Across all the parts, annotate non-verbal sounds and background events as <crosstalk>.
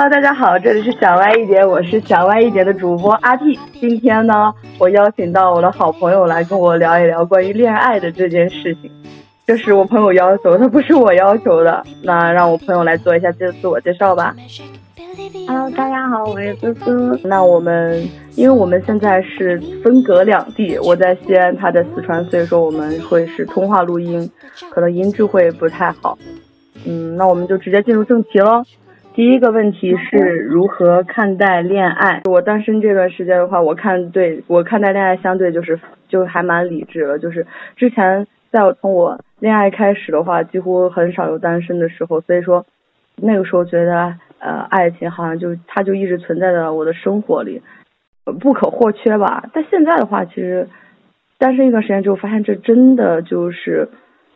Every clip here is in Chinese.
Hello，大家好，这里是小歪一点，我是小歪一点的主播阿 T。今天呢，我邀请到我的好朋友来跟我聊一聊关于恋爱的这件事情。这是我朋友要求的，不是我要求的。那让我朋友来做一下自自我介绍吧。Hello，大家好，我是思思。那我们，因为我们现在是分隔两地，我在西安，他在四川，所以说我们会是通话录音，可能音质会不太好。嗯，那我们就直接进入正题喽。第一个问题是如何看待恋爱？我单身这段时间的话，我看对我看待恋爱相对就是就还蛮理智了。就是之前在我从我恋爱开始的话，几乎很少有单身的时候，所以说那个时候觉得呃爱情好像就它就一直存在在我的生活里，不可或缺吧。但现在的话，其实单身一段时间之后，发现这真的就是。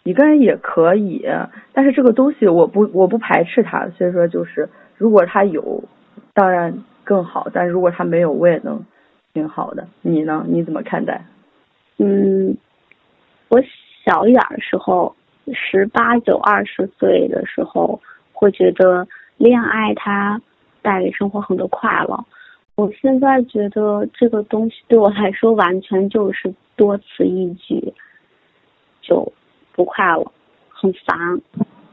一个人也可以，但是这个东西我不我不排斥它，所以说就是如果他有，当然更好，但如果他没有，我也能挺好的。你呢？你怎么看待？嗯，我小一点的时候，十八九二十岁的时候，会觉得恋爱它带给生活很多快乐。我现在觉得这个东西对我来说完全就是多此一举，就。不快乐，很烦，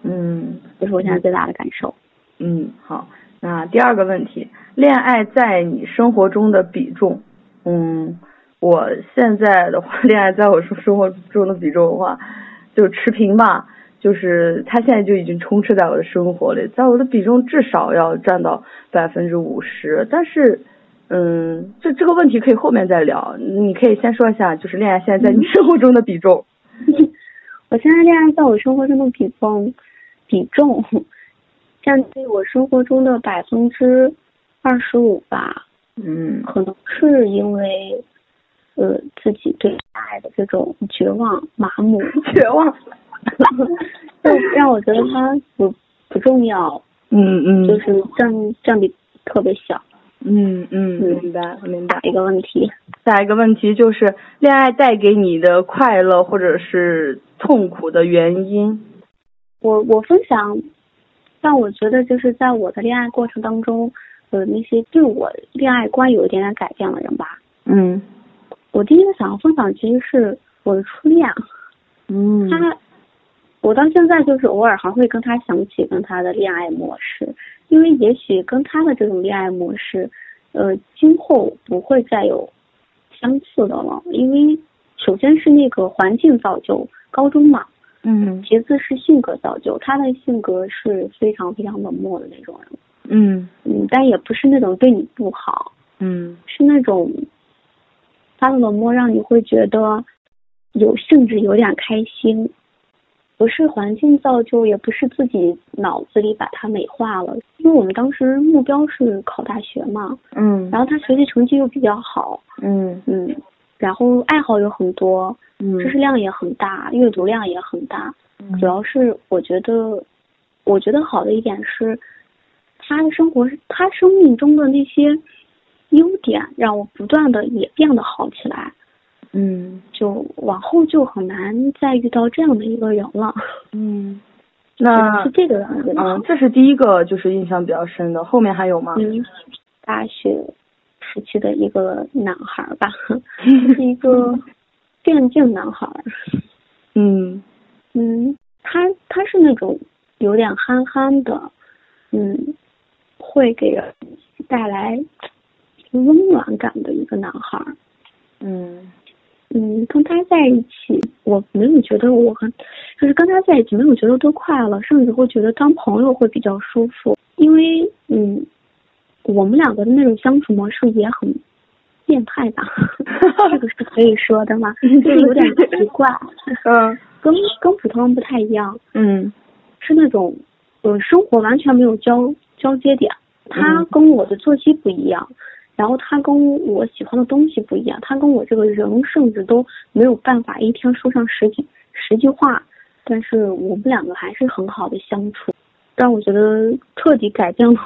嗯，这是我现在最大的感受。嗯，好，那第二个问题，恋爱在你生活中的比重，嗯，我现在的话，恋爱在我生生活中的比重的话，就持平吧，就是他现在就已经充斥在我的生活里，在我的比重至少要占到百分之五十，但是，嗯，这这个问题可以后面再聊，你可以先说一下，就是恋爱现在在你生活中的比重。<laughs> 我现在恋爱在我生活中的比重，比重占据我生活中的百分之二十五吧。嗯，可能是因为呃自己对爱的这种绝望、麻木、<laughs> 绝望，<laughs> 就让我觉得它不不重要。嗯嗯，就是占占比特别小。嗯嗯，明白明白。一个问题，下一个问题就是恋爱带给你的快乐或者是痛苦的原因。我我分享，但我觉得就是在我的恋爱过程当中，呃，那些对我恋爱观有一点点改变的人吧。嗯。我第一个想要分享其实是我的初恋。嗯。他，我到现在就是偶尔还会跟他想起跟他的恋爱模式。因为也许跟他的这种恋爱模式，呃，今后不会再有相似的了。因为首先是那个环境造就，高中嘛，嗯，其次是性格造就，他的性格是非常非常冷漠的那种人，嗯。嗯，但也不是那种对你不好，嗯，是那种他的冷漠让你会觉得有甚至有点开心。不是环境造就，也不是自己脑子里把它美化了。因为我们当时目标是考大学嘛，嗯，然后他学习成绩又比较好，嗯。嗯，然后爱好有很多，嗯，知识量也很大，阅读量也很大。主要是我觉得，我觉得好的一点是，他的生活是他生命中的那些优点，让我不断的也变得好起来。嗯，就往后就很难再遇到这样的一个人了。嗯，那是这个样子。嗯，这是第一个，就是印象比较深的。后面还有吗？嗯，大学时期的一个男孩吧，<laughs> 是一个电竞男孩。嗯嗯，他他是那种有点憨憨的，嗯，会给人带来温暖感的一个男孩。嗯。嗯，跟他在一起，我没有觉得我很，就是跟他在一起没有觉得多快乐，甚至会觉得当朋友会比较舒服。因为，嗯，我们两个的那种相处模式也很变态吧，<laughs> 这个是可以说的吗？<laughs> 就是有点奇怪，<laughs> 嗯，跟跟普通人不太一样，嗯，是那种，呃，生活完全没有交交接点，他跟我的作息不一样。然后他跟我喜欢的东西不一样，他跟我这个人甚至都没有办法一天说上十几十句话，但是我们两个还是很好的相处，让我觉得彻底改变了，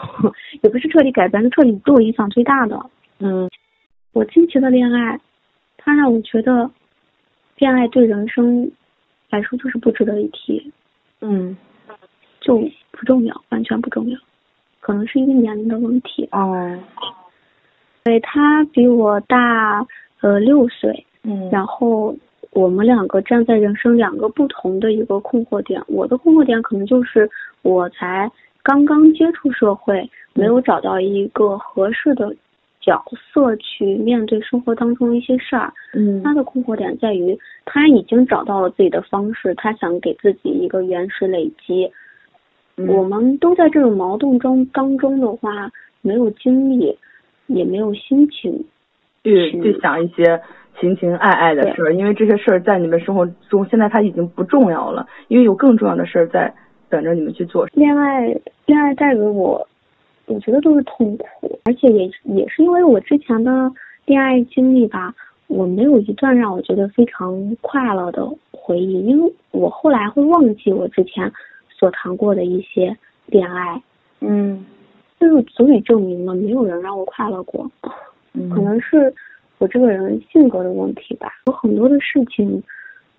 也不是彻底改变，是彻底对我影响最大的。嗯，我近期的恋爱，他让我觉得，恋爱对人生来说就是不值得一提。嗯，就不重要，完全不重要。可能是一个年龄的问题。哦，对他比我大呃六岁，嗯，然后我们两个站在人生两个不同的一个困惑点。我的困惑点可能就是我才刚刚接触社会，没有找到一个合适的角色去面对生活当中一些事儿。嗯他的困惑点在于他已经找到了自己的方式，他想给自己一个原始累积。嗯我们都在这种矛盾中当中的话，没有精力，也没有心情。是去去想一些情情爱爱的事儿，因为这些事儿在你们生活中现在它已经不重要了，因为有更重要的事儿在等着你们去做。恋爱，恋爱带给我，我觉得都是痛苦，而且也也是因为我之前的恋爱经历吧，我没有一段让我觉得非常快乐的回忆，因为我后来会忘记我之前所谈过的一些恋爱，嗯就是足以证明了没有人让我快乐过。嗯，可能是我这个人性格的问题吧，有很多的事情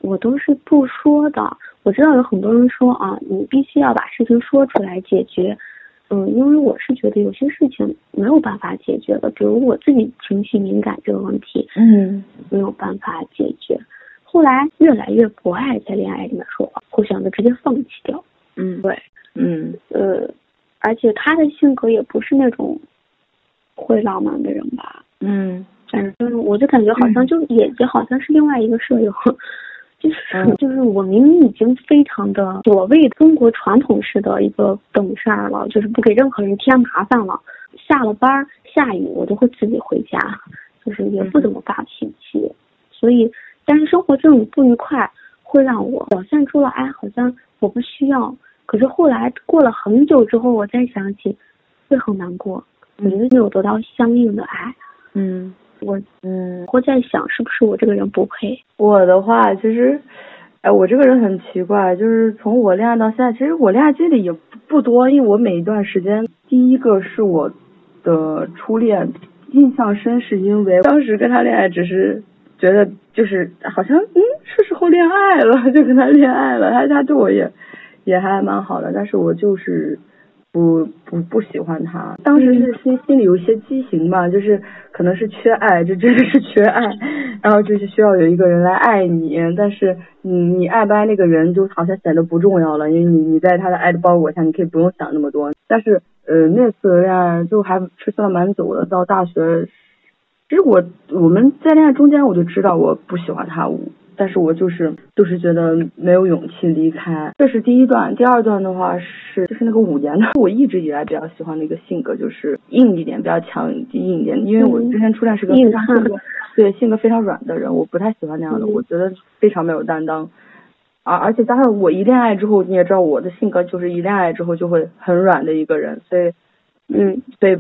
我都是不说的。我知道有很多人说啊，你必须要把事情说出来解决。嗯，因为我是觉得有些事情没有办法解决的，比如我自己情绪敏感这个问题嗯没有办法解决。后来越来越不爱在恋爱里面说话，会选择直接放弃掉。嗯对，嗯呃，而且他的性格也不是那种会浪漫的人吧，嗯反正我就感觉好像就也也好像是另外一个舍友，就是嗯 <laughs> 就是我明明已经非常的所谓中国传统式的一个懂事儿了，就是不给任何人添麻烦了。下了班儿下雨我都会自己回家，就是也不怎么发脾气。所以，但是生活这种不愉快会让我表现出了哎，好像我不需要。可是后来过了很久之后，我再想起，会很难过。我觉得没有得到相应的爱。嗯我嗯，会在想，是不是我这个人不配？我的话其实，哎，我这个人很奇怪，就是从我恋爱到现在，其实我恋爱经历也不多，因为我每一段时间，第一个是我的初恋，印象深是因为当时跟他恋爱只是觉得就是好像嗯是时候恋爱了，就跟他恋爱了，他他对我也也还蛮好的，但是我就是不不不喜欢他，当时是心心里有一些畸形嘛，就是可能是缺爱，这真的是缺爱，然后就是需要有一个人来爱你，但是你你爱不爱那个人就好像显得不重要了，因为你你在他的爱的包裹下，你可以不用想那么多。但是呃那次恋爱就还持续了蛮久的，到大学，其实我我们在恋爱中间我就知道我不喜欢他，但是我就是就是觉得没有勇气离开，这是第一段。第二段的话是就是那个五年的，我一直以来比较喜欢的一个性格就是硬一点，比较强硬一点，因为我之前初恋是个对性格非常软的人，我不太喜欢那样的，嗯。我觉得非常没有担当。而而且加上我一恋爱之后，你也知道我的性格就是一恋爱之后就会很软的一个人，所以嗯所以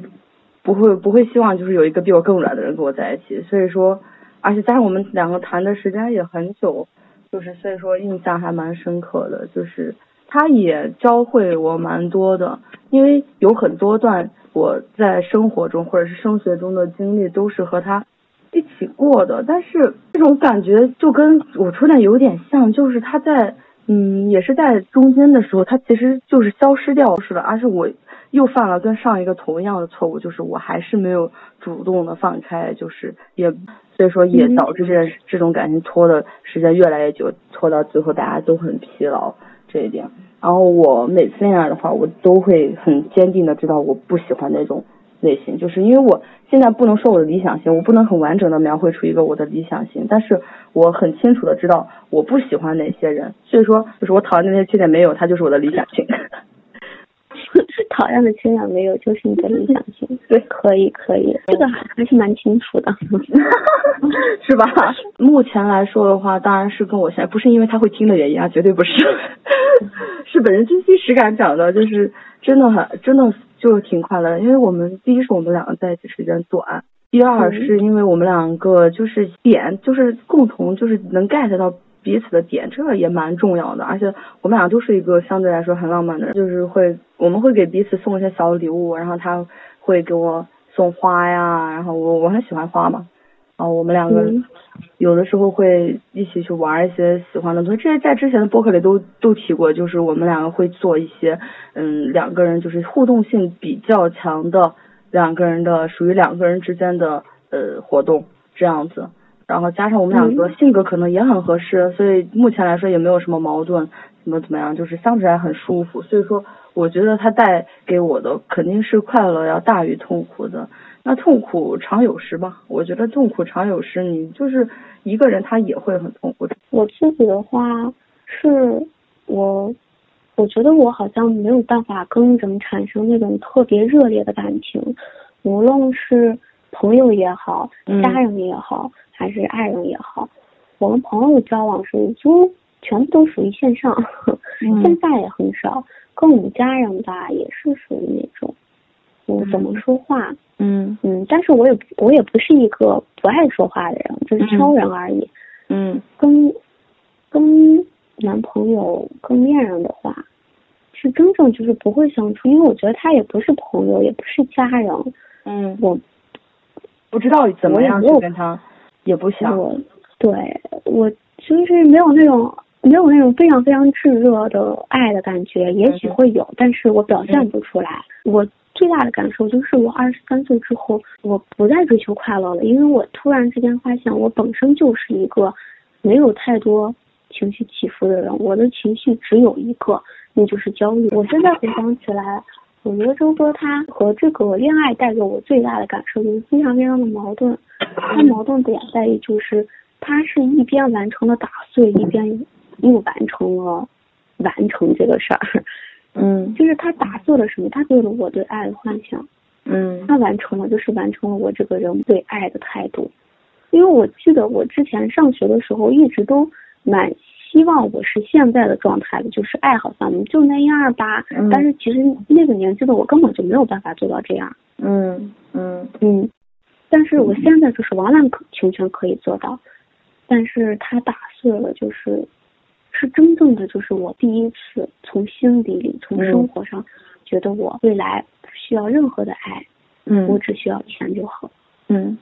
不会不会希望就是有一个比我更软的人跟我在一起，所以说，而且加上我们两个谈的时间也很久，就是所以说印象还蛮深刻的，就是他也教会我蛮多的，因为有很多段我在生活中或者是升学中的经历都是和他一起过的，但是这种感觉就跟我初恋有点像，就是他在嗯也是在中间的时候，他其实就是消失掉似的，而是我又犯了跟上一个同样的错误，就是我还是没有主动的放开，就是也所以说也导致这这种感情拖的时间越来越久，拖到最后大家都很疲劳这一点。然后我每次那样的话，我都会很坚定的知道我不喜欢那种类型，就是因为我现在不能说我的理想型，我不能很完整的描绘出一个我的理想型，但是我很清楚的知道我不喜欢哪些人，所以说就是我讨厌那些缺点没有，他就是我的理想型。讨厌的缺点没有，就是你的理想型。对可以可以，这个还还是蛮清楚的。<laughs> 是吧？目前来说的话，当然是跟我现在不是因为他会听的原因啊，绝对不是，<laughs> 是本人真心实感讲的，就是真的很真的就挺快乐的，因为我们第一是我们两个在一起时间短，第二嗯是因为我们两个就是点就是共同就是能 get 到彼此的点，这个也蛮重要的，而且我们俩都是一个相对来说很浪漫的人，就是会我们会给彼此送一些小礼物，然后他会给我送花呀，然后我我很喜欢花嘛。啊，我们两个有的时候会一起去玩一些喜欢的东西。这些在之前的博客里都都提过，就是我们两个会做一些，嗯，两个人就是互动性比较强的两个人的属于两个人之间的呃活动这样子。然后加上我们两个性格可能也很合适，所以目前来说也没有什么矛盾，怎么怎么样，就是相处还很舒服。所以说，我觉得他带给我的肯定是快乐要大于痛苦的。那痛苦常有时吧，我觉得痛苦常有时，你就是一个人他也会很痛苦。我自己的话是，我我觉得我好像没有办法跟人产生那种特别热烈的感情，无论是朋友也好，家人也好，还是爱人也好，我们朋友交往是就全部都属于线上，<laughs> 现在也很少。跟我们家人吧，也是属于那种。我怎么说话？嗯嗯，但是我也我也不是一个不爱说话的人，就是挑人而已。嗯，跟跟男朋友、跟恋人的话，是真正就是不会相处，因为我觉得他也不是朋友，也不是家人。嗯，我不知道怎么样去跟他，也不想。我对我就是没有那种没有那种非常非常炙热的爱的感觉，也许会有，但是我表现不出来。我。最大的感受就是，我二十三岁之后，我不再追求快乐了，因为我突然之间发现，我本身就是一个没有太多情绪起伏的人，我的情绪只有一个，那就是焦虑。我现在回想起来，我觉得周哥他和这个恋爱带给我最大的感受就是非常非常的矛盾，他矛盾点在于就是他是一边完成了打碎，一边又完成了完成这个事儿。嗯，就是他打碎了什么？他给了我对爱的幻想。嗯，他完成了，就是完成了我这个人对爱的态度。因为我记得我之前上学的时候，一直都蛮希望我是现在的状态的，就是爱好像就那样吧。嗯。但是其实那个年纪的我根本就没有办法做到这样。嗯嗯嗯。但是我现在就是完完全全可以做到，但是他打碎了，就是。是真正的，就是我第一次从心底里、从生活上，觉得我未来不需要任何的爱，嗯，我只需要钱就好。嗯，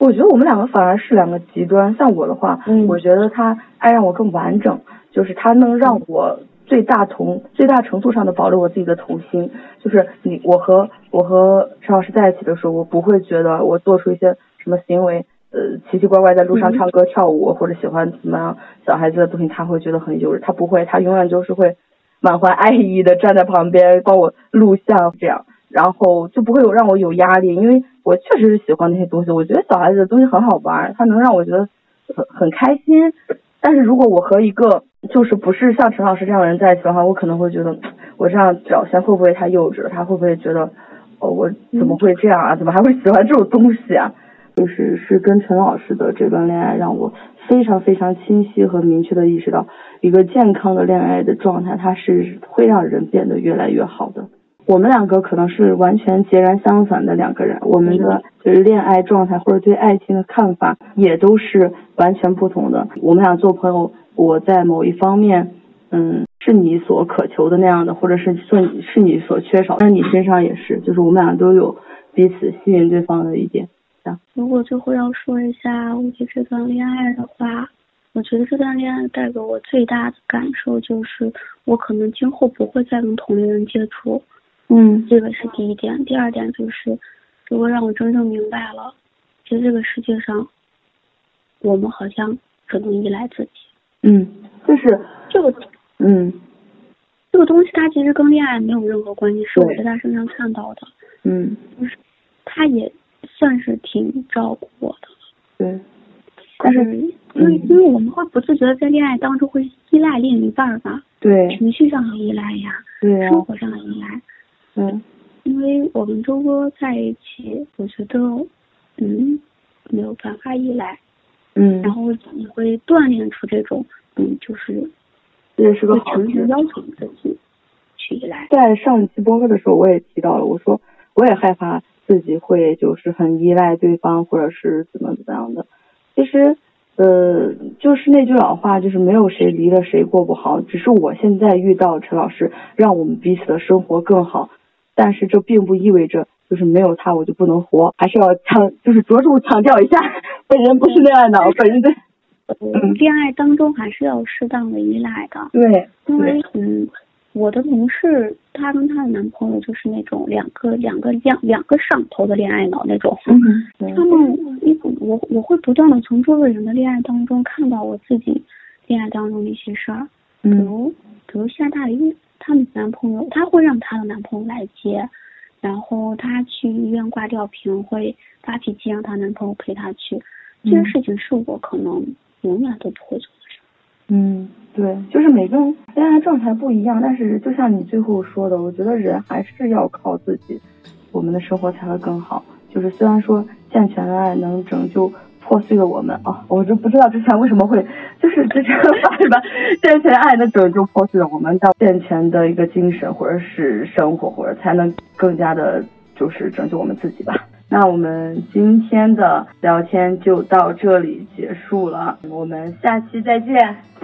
我觉得我们两个反而是两个极端。像我的话，嗯，我觉得他爱让我更完整，就是他能让我最大同最大程度上的保留我自己的童心。就是你，我和我和陈老师在一起的时候，我不会觉得我做出一些什么行为。呃，奇奇怪怪在路上唱歌跳舞，或者喜欢怎么样小孩子的东西，他会觉得很幼稚。他不会，他永远就是会满怀爱意的站在旁边帮我录像，这样，然后就不会有让我有压力，因为我确实是喜欢那些东西。我觉得小孩子的东西很好玩，它能让我觉得很很开心。但是如果我和一个就是不是像陈老师这样的人在一起的话，我可能会觉得我这样表现会不会太幼稚了？他会不会觉得哦，我怎么会这样啊？怎么还会喜欢这种东西啊？<laughs> 就是是跟陈老师的这段恋爱，让我非常非常清晰和明确的意识到，一个健康的恋爱的状态，它是会让人变得越来越好的。我们两个可能是完全截然相反的两个人，我们的就是恋爱状态或者对爱情的看法也都是完全不同的。我们俩做朋友，我在某一方面，嗯，是你所渴求的那样的，或者是是是你所缺少，但你身上也是，就是我们俩都有彼此吸引对方的一点。如果最后要说一下我的这段恋爱的话，我觉得这段恋爱带给我最大的感受就是，我可能今后不会再跟同龄人接触。嗯，这个是第一点。第二点就是，如果让我真正明白了，其实这个世界上，我们好像只能依赖自己。嗯，就是这个，嗯，这个东西它其实跟恋爱没有任何关系，是我在他身上看到的。嗯，就是他也。算是挺照顾我的，对，但是因为因为我们会不自觉的在恋爱当中会依赖另一半吧，对，情绪上的依赖呀，对生活上的依赖，嗯，因为我们周哥在一起，我觉得嗯没有办法依赖，嗯，然后你会锻炼出这种嗯就是这是个好情绪要求自己去依赖。在上一期播客的时候，我也提到了，我说我也害怕。自己会就是很依赖对方，或者是怎么怎么样的。其实，呃，就是那句老话，就是没有谁离了谁过不好。只是我现在遇到陈老师，让我们彼此的生活更好。但是这并不意味着就是没有他我就不能活，还是要强，就是着重强调一下，本人不是恋爱脑，本人对，嗯，恋爱当中还是要适当的依赖的。对，因为嗯，我的同事她跟她的男朋友就是那种两个两个两两个上头的恋爱脑那种。嗯，他们一我我会不断的从周围人的恋爱当中看到我自己恋爱当中的一些事儿，比如比如下大雨，他们男朋友她会让她的男朋友来接。然后她去医院挂吊瓶，会发脾气，让她男朋友陪她去。这件事情是我可能永远都不会做的事。嗯，对，就是每个人恋爱状态不一样，但是就像你最后说的，我觉得人还是要靠自己，我们的生活才会更好。就是虽然说健全的爱能拯救。破碎了我们啊！我就不知道之前为什么会，<laughs> 就是之前是吧？健全爱的拯救破碎了我们，到健全的一个精神或者是生活，或者才能更加的，就是拯救我们自己吧。那我们今天的聊天就到这里结束了，我们下期再见，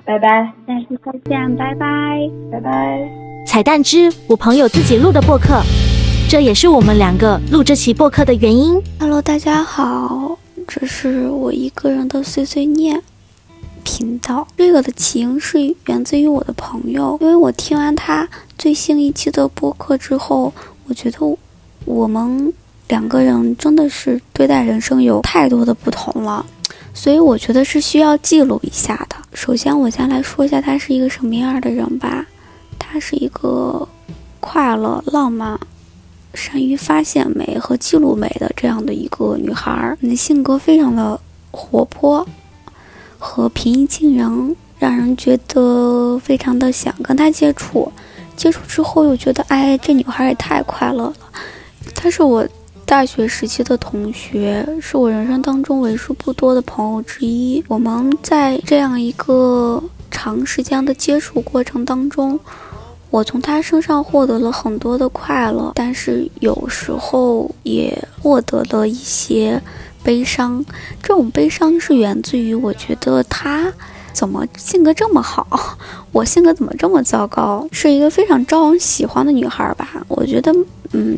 拜拜。下期再见，拜拜，拜拜。彩蛋之我朋友自己录的播客，这也是我们两个录这期播客的原因。Hello，大家好。这是我一个人的碎碎念频道。这个的起因是源自于我的朋友，因为我听完他最新一期的播客之后，我觉得我们两个人真的是对待人生有太多的不同了，所以我觉得是需要记录一下的。首先，我先来说一下他是一个什么样的人吧。他是一个快乐、浪漫。善于发现美和记录美的这样的一个女孩儿，你的性格非常的活泼和平易近人，让人觉得非常的想跟她接触。接触之后又觉得，哎，这女孩也太快乐了。她是我大学时期的同学，是我人生当中为数不多的朋友之一。我们在这样一个长时间的接触过程当中。我从他身上获得了很多的快乐，但是有时候也获得了一些悲伤。这种悲伤是源自于我觉得他怎么性格这么好，<laughs> 我性格怎么这么糟糕？是一个非常招人喜欢的女孩吧？我觉得，嗯，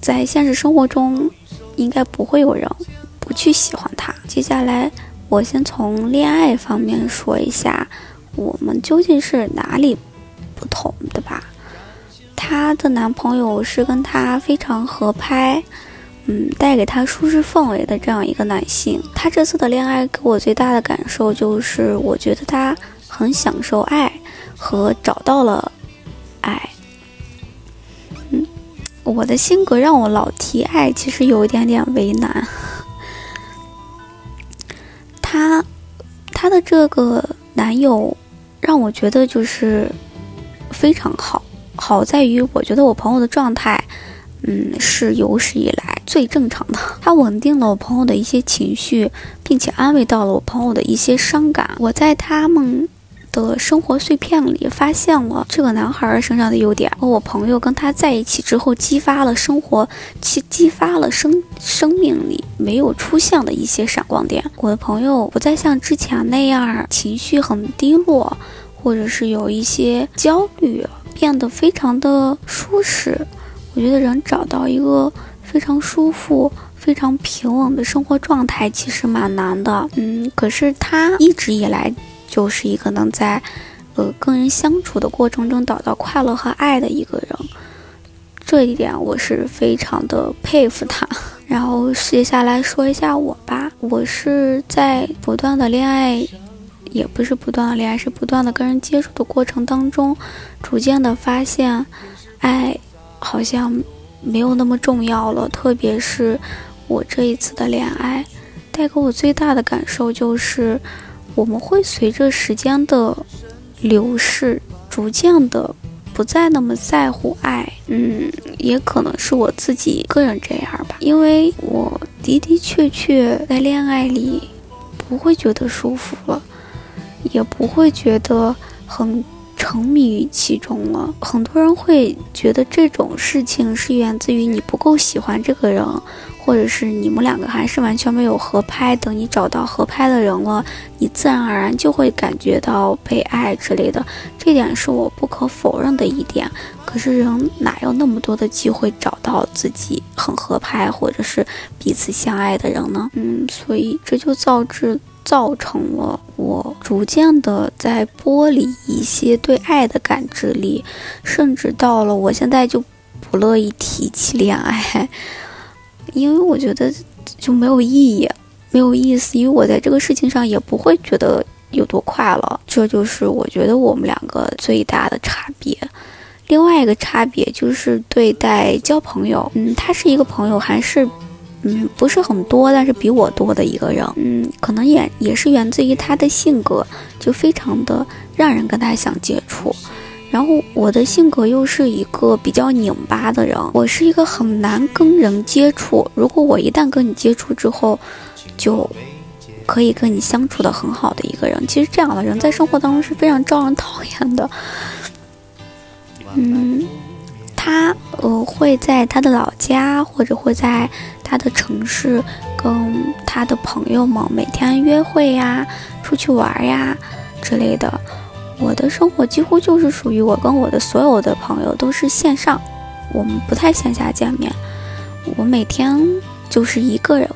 在现实生活中应该不会有人不去喜欢她。接下来，我先从恋爱方面说一下，我们究竟是哪里？不同的吧，她的男朋友是跟她非常合拍，嗯，带给她舒适氛围的这样一个男性。她这次的恋爱给我最大的感受就是，我觉得她很享受爱和找到了爱。嗯，我的性格让我老提爱，其实有一点点为难。她，她的这个男友让我觉得就是。非常好，好在于我觉得我朋友的状态，嗯，是有史以来最正常的。他稳定了我朋友的一些情绪，并且安慰到了我朋友的一些伤感。我在他们的生活碎片里发现了这个男孩身上的优点，和我朋友跟他在一起之后，激发了生活，激激发了生生命里没有出现的一些闪光点。我的朋友不再像之前那样情绪很低落。或者是有一些焦虑，变得非常的舒适。我觉得人找到一个非常舒服、非常平稳的生活状态，其实蛮难的。嗯，可是他一直以来就是一个能在，呃，跟人相处的过程中找到快乐和爱的一个人。这一点我是非常的佩服他。<laughs> 然后接下来说一下我吧，我是在不断的恋爱。也不是不断的恋爱，是不断的跟人接触的过程当中，逐渐的发现，爱好像没有那么重要了。特别是我这一次的恋爱，带给我最大的感受就是，我们会随着时间的流逝，逐渐的不再那么在乎爱。嗯，也可能是我自己个人这样吧，因为我的的确确在恋爱里不会觉得舒服了。也不会觉得很沉迷于其中了。很多人会觉得这种事情是源自于你不够喜欢这个人。或者是你们两个还是完全没有合拍，等你找到合拍的人了，你自然而然就会感觉到被爱之类的，这点是我不可否认的一点。可是人哪有那么多的机会找到自己很合拍或者是彼此相爱的人呢？嗯，所以这就造致造成了我逐渐的在剥离一些对爱的感知力，甚至到了我现在就不乐意提起恋爱。<laughs> 因为我觉得就没有意义，没有意思，因为我在这个事情上也不会觉得有多快乐。这就是我觉得我们两个最大的差别。另外一个差别就是对待交朋友，嗯，他是一个朋友，还是嗯不是很多，但是比我多的一个人，嗯，可能也也是源自于他的性格，就非常的让人跟他想接触。然后我的性格又是一个比较拧巴的人，我是一个很难跟人接触。如果我一旦跟你接触之后，就可以跟你相处的很好的一个人。其实这样的人在生活当中是非常招人讨厌的。嗯，他呃会在他的老家或者会在他的城市跟他的朋友们每天约会呀、出去玩呀之类的。我的生活几乎就是属于我跟我的所有的朋友都是线上，我们不太线下见面。我每天就是一个人，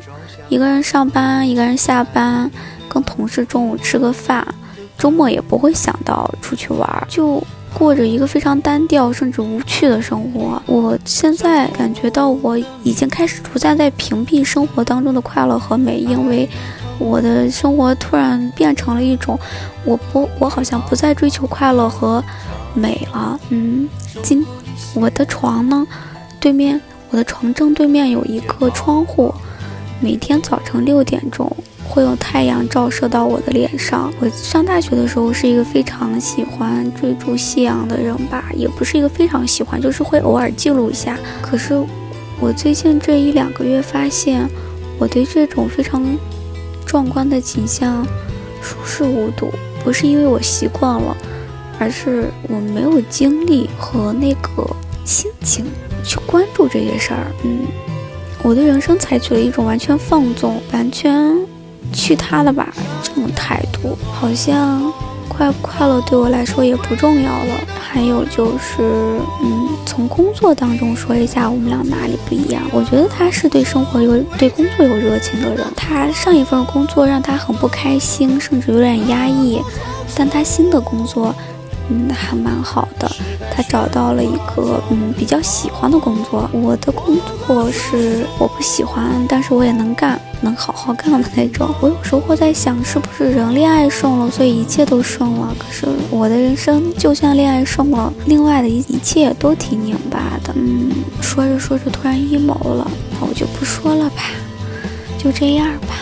一个人上班，一个人下班，跟同事中午吃个饭，周末也不会想到出去玩，就过着一个非常单调甚至无趣的生活。我现在感觉到我已经开始逐渐在屏蔽生活当中的快乐和美，因为。我的生活突然变成了一种，我不，我好像不再追求快乐和美了。嗯，今我的床呢，对面我的床正对面有一个窗户，每天早晨六点钟会有太阳照射到我的脸上。我上大学的时候是一个非常喜欢追逐夕阳的人吧，也不是一个非常喜欢，就是会偶尔记录一下。可是我最近这一两个月发现，我对这种非常。壮观的景象，熟视无睹，不是因为我习惯了，而是我没有精力和那个心情去关注这些事儿。嗯，我的人生采取了一种完全放纵、完全去他的吧这种态度，好像。快不快乐对我来说也不重要了。还有就是，嗯，从工作当中说一下我们俩哪里不一样。我觉得他是对生活有、对工作有热情的人。他上一份工作让他很不开心，甚至有点压抑，但他新的工作。嗯，还蛮好的。他找到了一个嗯比较喜欢的工作。我的工作是我不喜欢，但是我也能干，能好好干的那种。我有时候会在想，是不是人恋爱顺了，所以一切都顺了？可是我的人生就像恋爱顺了，另外的一一切都挺拧巴的。嗯，说着说着突然阴谋了，那我就不说了吧，就这样吧。